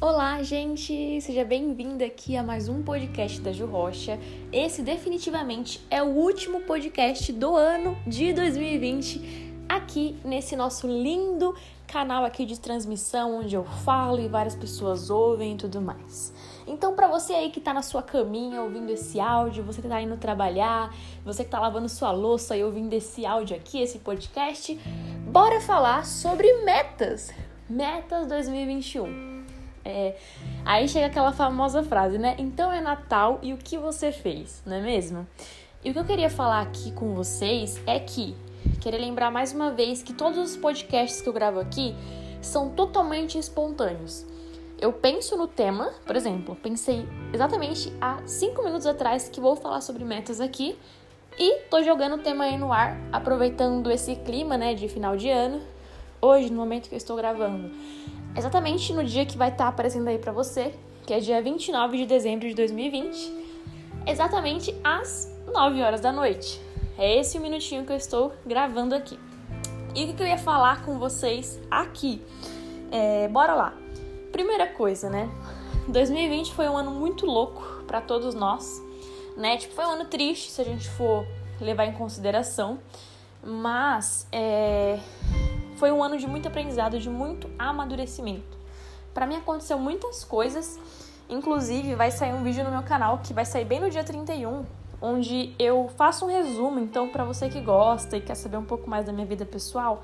Olá, gente! Seja bem-vinda aqui a mais um podcast da Ju Rocha. Esse definitivamente é o último podcast do ano de 2020 aqui nesse nosso lindo canal aqui de transmissão onde eu falo e várias pessoas ouvem e tudo mais. Então, para você aí que tá na sua caminha ouvindo esse áudio, você que tá indo trabalhar, você que tá lavando sua louça e ouvindo esse áudio aqui, esse podcast, bora falar sobre metas. Metas 2021. É, aí chega aquela famosa frase, né? Então é Natal e o que você fez, não é mesmo? E o que eu queria falar aqui com vocês é que queria lembrar mais uma vez que todos os podcasts que eu gravo aqui são totalmente espontâneos. Eu penso no tema, por exemplo, pensei exatamente há cinco minutos atrás que vou falar sobre metas aqui e tô jogando o tema aí no ar, aproveitando esse clima, né, de final de ano, hoje, no momento que eu estou gravando. Exatamente no dia que vai estar tá aparecendo aí para você, que é dia 29 de dezembro de 2020, exatamente às 9 horas da noite. É esse o minutinho que eu estou gravando aqui. E o que eu ia falar com vocês aqui? É, bora lá. Primeira coisa, né? 2020 foi um ano muito louco para todos nós, né? Tipo, foi um ano triste se a gente for levar em consideração, mas é, foi um ano de muito aprendizado, de muito amadurecimento. Para mim aconteceu muitas coisas, inclusive vai sair um vídeo no meu canal que vai sair bem no dia 31, onde eu faço um resumo, então para você que gosta e quer saber um pouco mais da minha vida pessoal,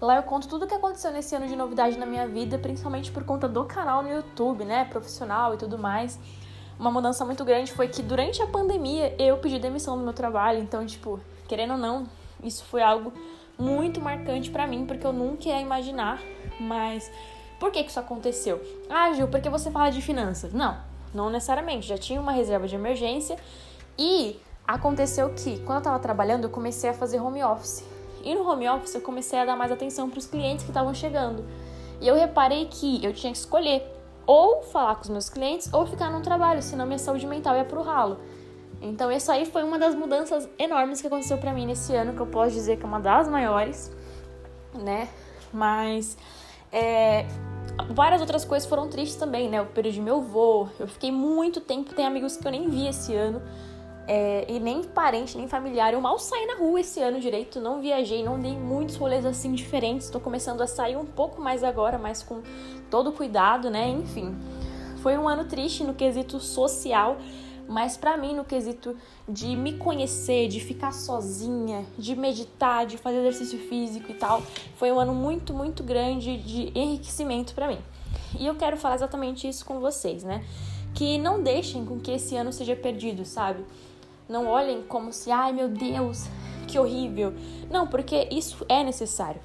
Lá eu conto tudo o que aconteceu nesse ano de novidade na minha vida, principalmente por conta do canal no YouTube, né, profissional e tudo mais. Uma mudança muito grande foi que durante a pandemia eu pedi demissão do meu trabalho, então, tipo, querendo ou não, isso foi algo muito marcante para mim, porque eu nunca ia imaginar, mas por que que isso aconteceu? Ah, Gil, porque você fala de finanças? Não, não necessariamente, já tinha uma reserva de emergência e aconteceu que quando eu tava trabalhando, eu comecei a fazer home office. E no home office eu comecei a dar mais atenção para os clientes que estavam chegando. E eu reparei que eu tinha que escolher ou falar com os meus clientes ou ficar no trabalho, senão minha saúde mental ia pro ralo. Então, isso aí foi uma das mudanças enormes que aconteceu para mim nesse ano, que eu posso dizer que é uma das maiores, né? Mas é, várias outras coisas foram tristes também, né? Eu perdi meu voo, eu fiquei muito tempo, tem amigos que eu nem vi esse ano. É, e nem parente, nem familiar. Eu mal saí na rua esse ano direito, não viajei, não dei muitos rolês assim diferentes. Estou começando a sair um pouco mais agora, mas com todo cuidado, né? Enfim, foi um ano triste no quesito social, mas para mim no quesito de me conhecer, de ficar sozinha, de meditar, de fazer exercício físico e tal, foi um ano muito, muito grande de enriquecimento para mim. E eu quero falar exatamente isso com vocês, né? Que não deixem com que esse ano seja perdido, sabe? Não olhem como se, ai meu Deus, que horrível. Não, porque isso é necessário.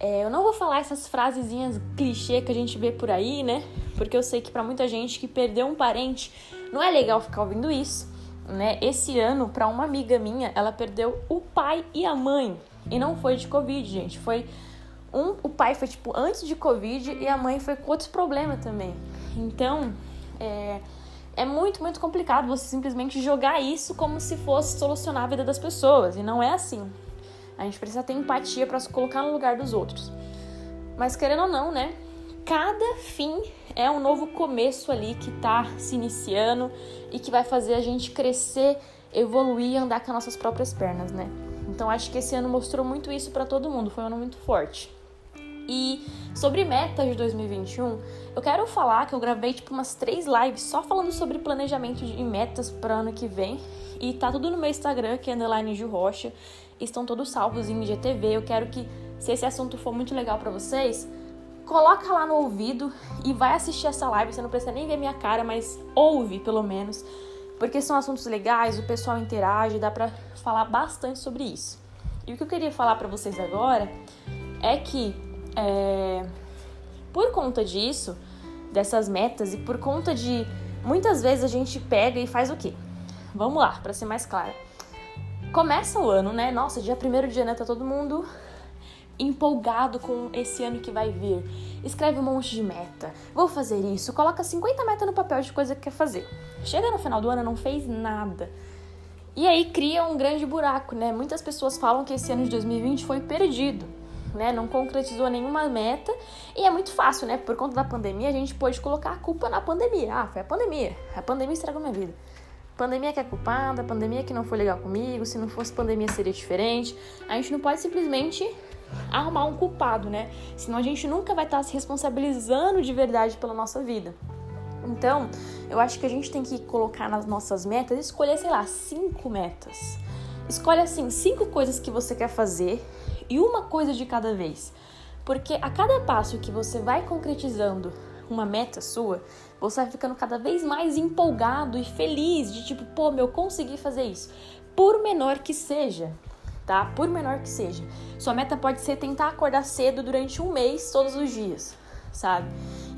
É, eu não vou falar essas frasezinhas clichê que a gente vê por aí, né? Porque eu sei que para muita gente que perdeu um parente, não é legal ficar ouvindo isso, né? Esse ano, para uma amiga minha, ela perdeu o pai e a mãe. E não foi de Covid, gente. Foi um, o pai foi tipo antes de Covid e a mãe foi com outros problemas também. Então, é, é muito, muito complicado você simplesmente jogar isso como se fosse solucionar a vida das pessoas. E não é assim. A gente precisa ter empatia para se colocar no lugar dos outros. Mas querendo ou não, né? Cada fim é um novo começo ali que tá se iniciando e que vai fazer a gente crescer, evoluir e andar com as nossas próprias pernas, né? Então acho que esse ano mostrou muito isso para todo mundo, foi um ano muito forte. E sobre metas de 2021, eu quero falar que eu gravei tipo umas três lives só falando sobre planejamento de metas para ano que vem. E tá tudo no meu Instagram, que é underline de Rocha. Estão todos salvos em IGTV. Eu quero que, se esse assunto for muito legal para vocês, coloca lá no ouvido e vai assistir essa live. Você não precisa nem ver minha cara, mas ouve pelo menos. Porque são assuntos legais, o pessoal interage, dá pra falar bastante sobre isso. E o que eu queria falar para vocês agora é que é, por conta disso, dessas metas e por conta de muitas vezes a gente pega e faz o quê? Vamos lá, para ser mais clara. Começa o ano, né? Nossa, dia 1 de janeiro tá todo mundo empolgado com esse ano que vai vir. Escreve um monte de meta. Vou fazer isso. Coloca 50 metas no papel de coisa que quer fazer. Chega no final do ano, não fez nada. E aí cria um grande buraco, né? Muitas pessoas falam que esse ano de 2020 foi perdido né? Não concretizou nenhuma meta. E é muito fácil, né? Por conta da pandemia, a gente pode colocar a culpa na pandemia. Ah, foi a pandemia. A pandemia estragou minha vida. Pandemia que é culpada, pandemia que não foi legal comigo, se não fosse pandemia seria diferente. A gente não pode simplesmente arrumar um culpado, né? Senão a gente nunca vai estar se responsabilizando de verdade pela nossa vida. Então, eu acho que a gente tem que colocar nas nossas metas, escolher, sei lá, cinco metas. Escolhe assim, cinco coisas que você quer fazer e uma coisa de cada vez. Porque a cada passo que você vai concretizando uma meta sua, você vai ficando cada vez mais empolgado e feliz de tipo, pô, meu, consegui fazer isso. Por menor que seja, tá? Por menor que seja. Sua meta pode ser tentar acordar cedo durante um mês, todos os dias, sabe?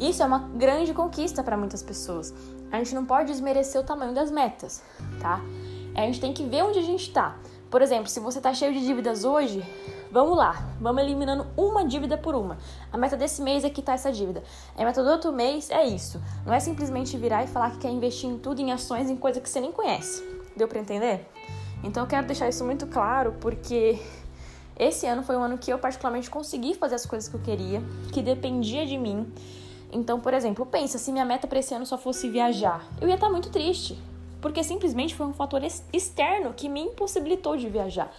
Isso é uma grande conquista para muitas pessoas. A gente não pode desmerecer o tamanho das metas, tá? A gente tem que ver onde a gente tá. Por exemplo, se você tá cheio de dívidas hoje, vamos lá, vamos eliminando uma dívida por uma. A meta desse mês é quitar essa dívida. A meta do outro mês é isso. Não é simplesmente virar e falar que quer investir em tudo, em ações, em coisa que você nem conhece. Deu para entender? Então eu quero deixar isso muito claro porque esse ano foi um ano que eu particularmente consegui fazer as coisas que eu queria, que dependia de mim. Então, por exemplo, pensa se minha meta para esse ano só fosse viajar. Eu ia estar tá muito triste porque simplesmente foi um fator externo que me impossibilitou de viajar.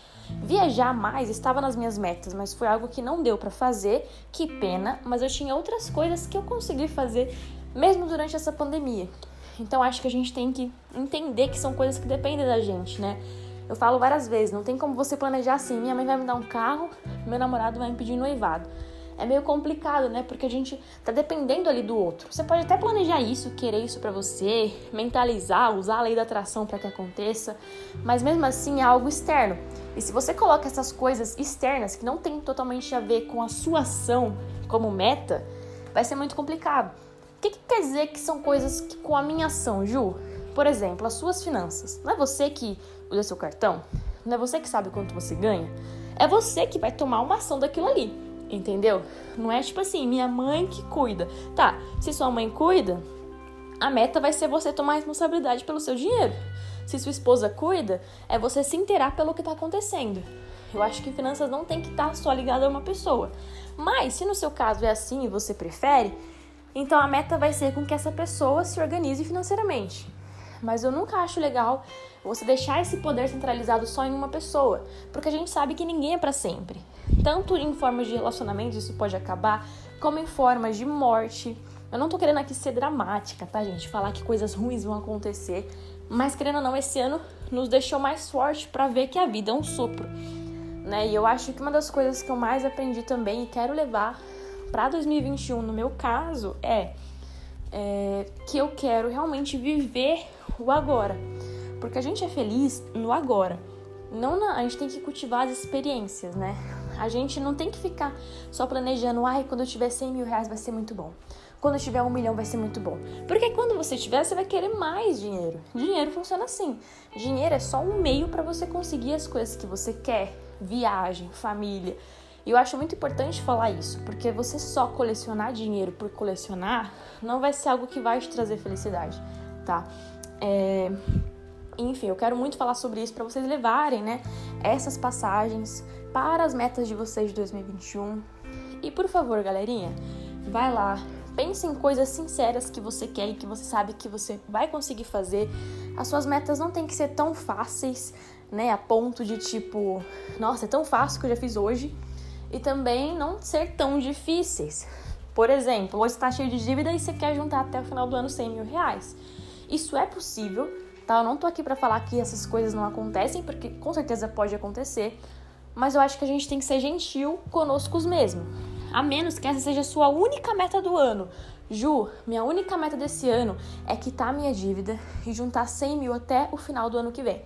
Viajar mais estava nas minhas metas, mas foi algo que não deu para fazer. Que pena, mas eu tinha outras coisas que eu consegui fazer mesmo durante essa pandemia. Então acho que a gente tem que entender que são coisas que dependem da gente, né? Eu falo várias vezes, não tem como você planejar assim, minha mãe vai me dar um carro, meu namorado vai me pedir noivado é meio complicado, né? Porque a gente tá dependendo ali do outro. Você pode até planejar isso, querer isso para você, mentalizar, usar a lei da atração para que aconteça, mas mesmo assim é algo externo. E se você coloca essas coisas externas que não tem totalmente a ver com a sua ação como meta, vai ser muito complicado. O que, que quer dizer que são coisas que, com a minha ação, Ju? Por exemplo, as suas finanças. Não é você que usa seu cartão? Não é você que sabe quanto você ganha? É você que vai tomar uma ação daquilo ali. Entendeu? Não é tipo assim, minha mãe que cuida. Tá, se sua mãe cuida, a meta vai ser você tomar responsabilidade pelo seu dinheiro. Se sua esposa cuida, é você se inteirar pelo que tá acontecendo. Eu acho que finanças não tem que estar tá só ligada a uma pessoa. Mas se no seu caso é assim e você prefere, então a meta vai ser com que essa pessoa se organize financeiramente. Mas eu nunca acho legal você deixar esse poder centralizado só em uma pessoa, porque a gente sabe que ninguém é para sempre. Tanto em formas de relacionamento isso pode acabar, como em formas de morte. Eu não tô querendo aqui ser dramática, tá, gente? Falar que coisas ruins vão acontecer, mas querendo ou não, esse ano nos deixou mais forte para ver que a vida é um sopro, né? E eu acho que uma das coisas que eu mais aprendi também e quero levar para 2021, no meu caso, é, é que eu quero realmente viver o agora. Porque a gente é feliz no agora. Não na, a gente tem que cultivar as experiências, né? A gente não tem que ficar só planejando, ai, quando eu tiver 100 mil reais vai ser muito bom. Quando eu tiver um milhão vai ser muito bom. Porque quando você tiver, você vai querer mais dinheiro. Dinheiro funciona assim. Dinheiro é só um meio para você conseguir as coisas que você quer. Viagem, família. E eu acho muito importante falar isso, porque você só colecionar dinheiro por colecionar não vai ser algo que vai te trazer felicidade, tá? É... Enfim, eu quero muito falar sobre isso para vocês levarem, né, essas passagens para as metas de vocês de 2021. E por favor, galerinha, vai lá, pense em coisas sinceras que você quer e que você sabe que você vai conseguir fazer. As suas metas não tem que ser tão fáceis, né, a ponto de tipo, nossa, é tão fácil que eu já fiz hoje, e também não ser tão difíceis. Por exemplo, hoje está cheio de dívida e você quer juntar até o final do ano 100 mil reais. Isso é possível, tá? Eu não tô aqui para falar que essas coisas não acontecem, porque com certeza pode acontecer, mas eu acho que a gente tem que ser gentil conosco mesmo. A menos que essa seja a sua única meta do ano. Ju, minha única meta desse ano é quitar minha dívida e juntar 100 mil até o final do ano que vem.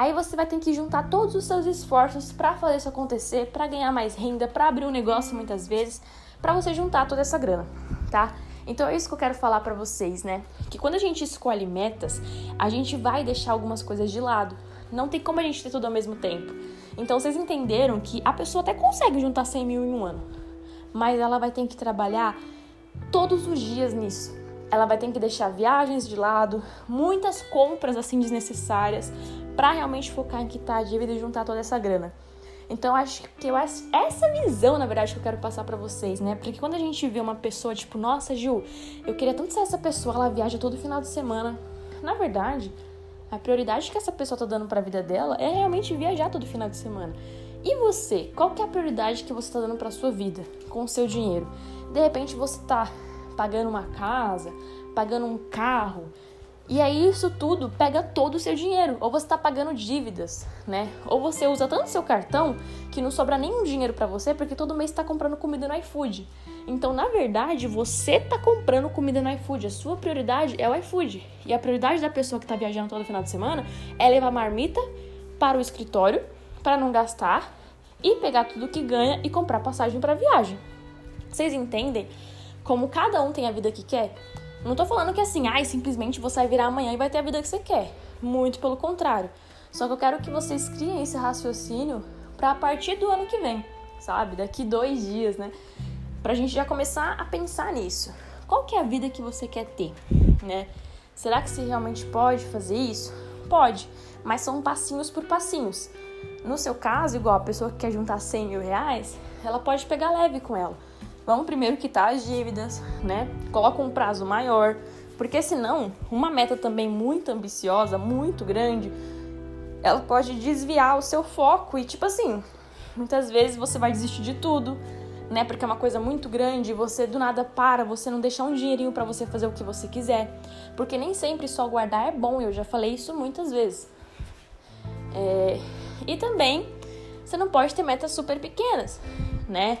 Aí você vai ter que juntar todos os seus esforços para fazer isso acontecer, para ganhar mais renda, para abrir um negócio muitas vezes, para você juntar toda essa grana, tá? Então é isso que eu quero falar para vocês, né? Que quando a gente escolhe metas, a gente vai deixar algumas coisas de lado. Não tem como a gente ter tudo ao mesmo tempo. Então vocês entenderam que a pessoa até consegue juntar 100 mil em um ano, mas ela vai ter que trabalhar todos os dias nisso. Ela vai ter que deixar viagens de lado, muitas compras assim desnecessárias, para realmente focar em quitar a dívida e juntar toda essa grana. Então acho que eu essa visão, na verdade, que eu quero passar para vocês, né? Porque quando a gente vê uma pessoa tipo, nossa, Gil, eu queria tanto ser essa pessoa, ela viaja todo final de semana. Na verdade, a prioridade que essa pessoa tá dando para a vida dela é realmente viajar todo final de semana. E você, qual que é a prioridade que você tá dando para sua vida com o seu dinheiro? De repente você tá pagando uma casa, pagando um carro, e aí isso tudo pega todo o seu dinheiro, ou você está pagando dívidas, né? Ou você usa tanto seu cartão que não sobra nenhum dinheiro para você porque todo mês está comprando comida no iFood. Então, na verdade, você está comprando comida no iFood. A sua prioridade é o iFood. E a prioridade da pessoa que está viajando todo final de semana é levar marmita para o escritório para não gastar e pegar tudo que ganha e comprar passagem para viagem. Vocês entendem como cada um tem a vida que quer? Não tô falando que assim, ai, simplesmente você vai virar amanhã e vai ter a vida que você quer. Muito pelo contrário. Só que eu quero que vocês criem esse raciocínio para a partir do ano que vem, sabe? Daqui dois dias, né? Pra gente já começar a pensar nisso. Qual que é a vida que você quer ter, né? Será que você realmente pode fazer isso? Pode, mas são passinhos por passinhos. No seu caso, igual a pessoa que quer juntar 100 mil reais, ela pode pegar leve com ela. Vamos primeiro quitar as dívidas, né? Coloca um prazo maior, porque senão uma meta também muito ambiciosa, muito grande, ela pode desviar o seu foco e tipo assim, muitas vezes você vai desistir de tudo, né? Porque é uma coisa muito grande, você do nada para, você não deixa um dinheirinho para você fazer o que você quiser, porque nem sempre só guardar é bom. Eu já falei isso muitas vezes. É... E também você não pode ter metas super pequenas, né?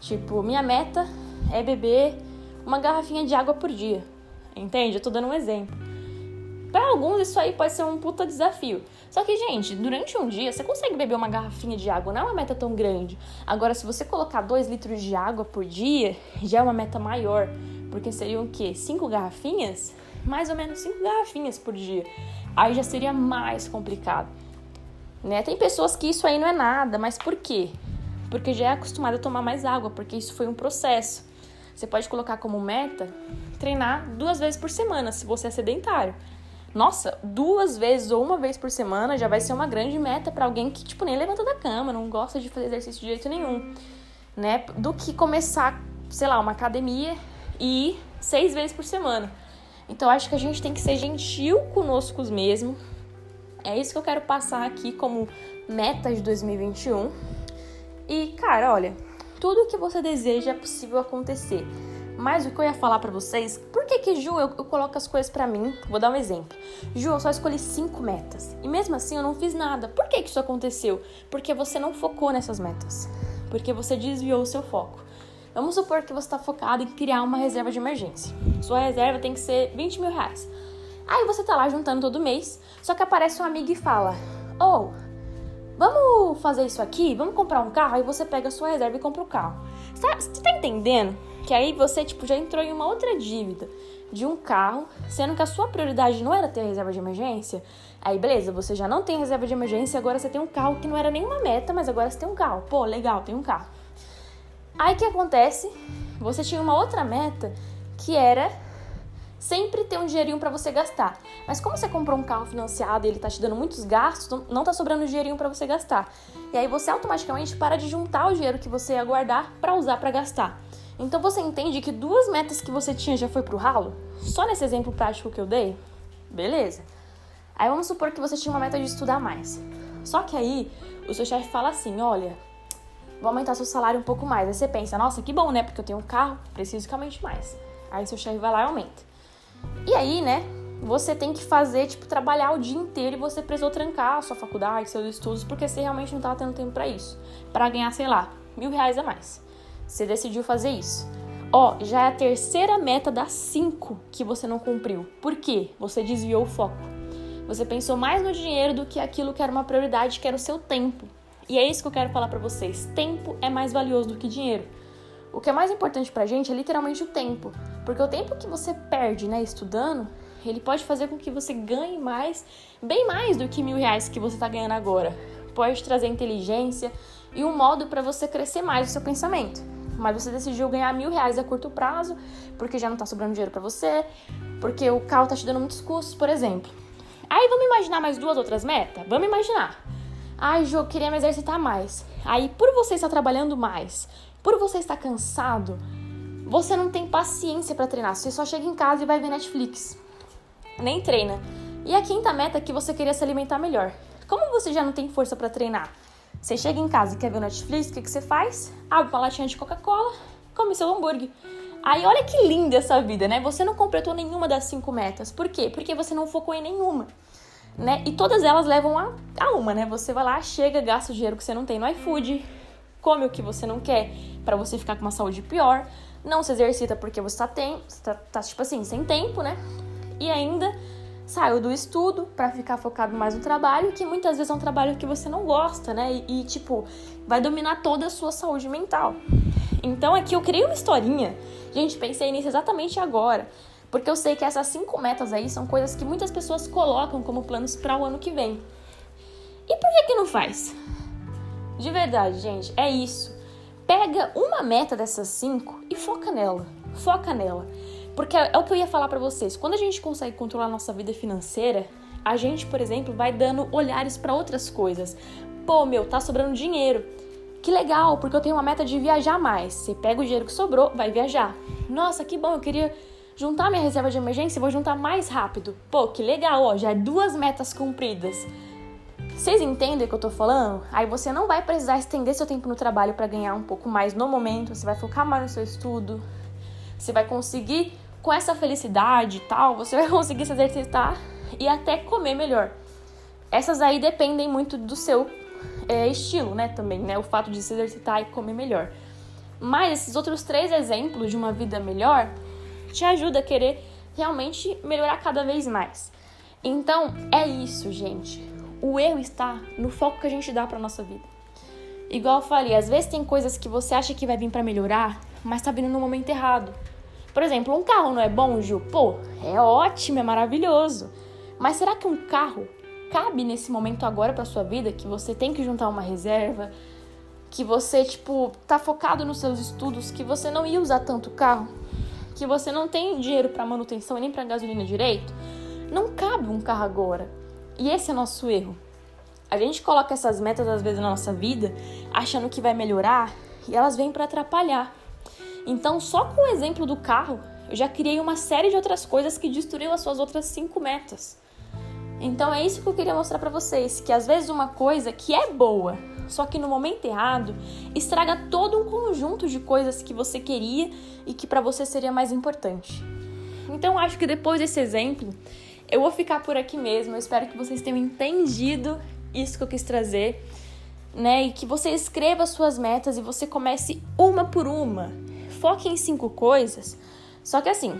Tipo, minha meta é beber uma garrafinha de água por dia. Entende? Eu tô dando um exemplo. Para alguns isso aí pode ser um puta desafio. Só que, gente, durante um dia você consegue beber uma garrafinha de água, não é uma meta tão grande. Agora, se você colocar 2 litros de água por dia, já é uma meta maior. Porque seriam o quê? 5 garrafinhas? Mais ou menos 5 garrafinhas por dia. Aí já seria mais complicado. Né? Tem pessoas que isso aí não é nada, mas por quê? Porque já é acostumado a tomar mais água, porque isso foi um processo. Você pode colocar como meta treinar duas vezes por semana, se você é sedentário. Nossa, duas vezes ou uma vez por semana já vai ser uma grande meta para alguém que tipo nem levanta da cama, não gosta de fazer exercício de jeito nenhum, né? Do que começar, sei lá, uma academia e ir seis vezes por semana. Então acho que a gente tem que ser gentil conosco mesmo. É isso que eu quero passar aqui como meta de 2021 e, cara, olha, tudo que você deseja é possível acontecer. Mas o que eu ia falar para vocês, por que que, Ju, eu, eu coloco as coisas para mim? Vou dar um exemplo. Ju, eu só escolhi cinco metas. E mesmo assim eu não fiz nada. Por que que isso aconteceu? Porque você não focou nessas metas. Porque você desviou o seu foco. Vamos supor que você está focado em criar uma reserva de emergência. Sua reserva tem que ser 20 mil reais. Aí você tá lá juntando todo mês, só que aparece um amigo e fala: Oh, vamos fazer isso aqui? Vamos comprar um carro? Aí você pega a sua reserva e compra o carro. Você tá entendendo? Que aí você, tipo, já entrou em uma outra dívida de um carro, sendo que a sua prioridade não era ter reserva de emergência. Aí, beleza, você já não tem reserva de emergência, agora você tem um carro que não era nenhuma meta, mas agora você tem um carro. Pô, legal, tem um carro. Aí o que acontece? Você tinha uma outra meta que era sempre ter um dinheirinho para você gastar. Mas como você comprou um carro financiado e ele tá te dando muitos gastos, não tá sobrando dinheirinho para você gastar. E aí você automaticamente para de juntar o dinheiro que você ia guardar para usar para gastar. Então você entende que duas metas que você tinha já foi pro ralo? Só nesse exemplo prático que eu dei? Beleza. Aí vamos supor que você tinha uma meta de estudar mais. Só que aí o seu chefe fala assim: olha, vou aumentar seu salário um pouco mais. Aí você pensa, nossa, que bom, né? Porque eu tenho um carro, preciso que aumente mais. Aí seu chefe vai lá e aumenta. E aí, né, você tem que fazer, tipo, trabalhar o dia inteiro e você precisou trancar a sua faculdade, seus estudos, porque você realmente não estava tendo tempo para isso. para ganhar, sei lá, mil reais a mais. Você decidiu fazer isso. Ó, já é a terceira meta das cinco que você não cumpriu. Por quê? Você desviou o foco. Você pensou mais no dinheiro do que aquilo que era uma prioridade, que era o seu tempo. E é isso que eu quero falar para vocês. Tempo é mais valioso do que dinheiro. O que é mais importante pra gente é literalmente o tempo. Porque o tempo que você perde, né, estudando, ele pode fazer com que você ganhe mais, bem mais do que mil reais que você está ganhando agora. Pode trazer inteligência e um modo para você crescer mais o seu pensamento. Mas você decidiu ganhar mil reais a curto prazo, porque já não está sobrando dinheiro para você, porque o carro está te dando muitos custos, por exemplo. Aí vamos imaginar mais duas outras metas? Vamos imaginar. Ai, Jô, queria me exercitar mais. Aí, por você estar trabalhando mais, por você estar cansado, você não tem paciência para treinar. Você só chega em casa e vai ver Netflix. Nem treina. E a quinta meta é que você queria se alimentar melhor. Como você já não tem força para treinar? Você chega em casa e quer ver Netflix, o que, que você faz? Abre uma latinha de Coca-Cola, come seu hambúrguer. Aí olha que linda essa vida, né? Você não completou nenhuma das cinco metas. Por quê? Porque você não focou em nenhuma. Né? E todas elas levam a, a uma, né? Você vai lá, chega, gasta o dinheiro que você não tem no iFood, come o que você não quer para você ficar com uma saúde pior, não se exercita porque você tá, tem, tá, tá tipo assim, sem tempo, né? E ainda saiu do estudo para ficar focado mais no trabalho, que muitas vezes é um trabalho que você não gosta, né? E, e, tipo, vai dominar toda a sua saúde mental. Então aqui eu criei uma historinha. Gente, pensei nisso exatamente agora. Porque eu sei que essas cinco metas aí são coisas que muitas pessoas colocam como planos para o ano que vem. E por que que não faz? De verdade, gente, é isso. Pega uma meta dessas cinco e foca nela. Foca nela. Porque é, é o que eu ia falar para vocês. Quando a gente consegue controlar a nossa vida financeira, a gente, por exemplo, vai dando olhares para outras coisas. Pô, meu, tá sobrando dinheiro. Que legal, porque eu tenho uma meta de viajar mais. Você pega o dinheiro que sobrou, vai viajar. Nossa, que bom, eu queria juntar minha reserva de emergência vou juntar mais rápido. Pô, que legal, ó, já é duas metas cumpridas. Vocês entendem o que eu tô falando? Aí você não vai precisar estender seu tempo no trabalho para ganhar um pouco mais no momento, você vai focar mais no seu estudo, você vai conseguir com essa felicidade e tal, você vai conseguir se exercitar e até comer melhor. Essas aí dependem muito do seu é, estilo, né? Também, né? O fato de se exercitar e comer melhor. Mas esses outros três exemplos de uma vida melhor te ajuda a querer realmente melhorar cada vez mais. Então, é isso, gente. O erro está no foco que a gente dá para nossa vida. Igual eu falei, às vezes tem coisas que você acha que vai vir para melhorar, mas tá vindo no momento errado. Por exemplo, um carro não é bom, Gil? Pô, é ótimo, é maravilhoso. Mas será que um carro cabe nesse momento agora para sua vida que você tem que juntar uma reserva, que você tipo tá focado nos seus estudos, que você não ia usar tanto carro, que você não tem dinheiro para manutenção e nem para gasolina direito? Não cabe um carro agora. E esse é nosso erro. A gente coloca essas metas às vezes na nossa vida, achando que vai melhorar, e elas vêm para atrapalhar. Então, só com o exemplo do carro, eu já criei uma série de outras coisas que destruiu as suas outras cinco metas. Então é isso que eu queria mostrar para vocês, que às vezes uma coisa que é boa, só que no momento errado, estraga todo um conjunto de coisas que você queria e que para você seria mais importante. Então acho que depois desse exemplo, eu vou ficar por aqui mesmo. Eu espero que vocês tenham entendido isso que eu quis trazer, né? E que você escreva suas metas e você comece uma por uma foque em cinco coisas. Só que assim,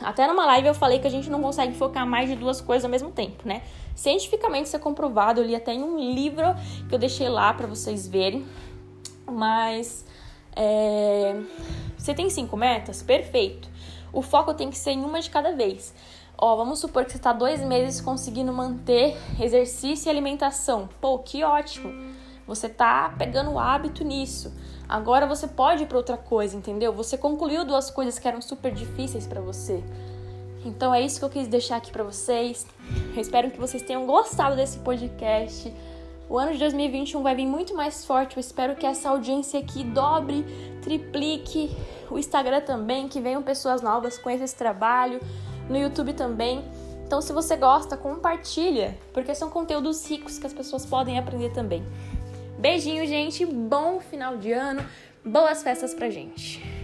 até numa live eu falei que a gente não consegue focar mais de duas coisas ao mesmo tempo, né? Cientificamente isso é comprovado, eu li até em um livro que eu deixei lá para vocês verem. Mas é... você tem cinco metas? Perfeito. O foco tem que ser em uma de cada vez. Ó, vamos supor que você está dois meses conseguindo manter exercício e alimentação. Pô, que ótimo! Você tá pegando o hábito nisso. Agora você pode ir para outra coisa, entendeu? Você concluiu duas coisas que eram super difíceis para você. Então é isso que eu quis deixar aqui para vocês. Eu espero que vocês tenham gostado desse podcast. O ano de 2021 vai vir muito mais forte. Eu espero que essa audiência aqui dobre, triplique. O Instagram também, que venham pessoas novas com esse trabalho. No YouTube também. Então, se você gosta, compartilha, porque são conteúdos ricos que as pessoas podem aprender também. Beijinho, gente. Bom final de ano. Boas festas pra gente.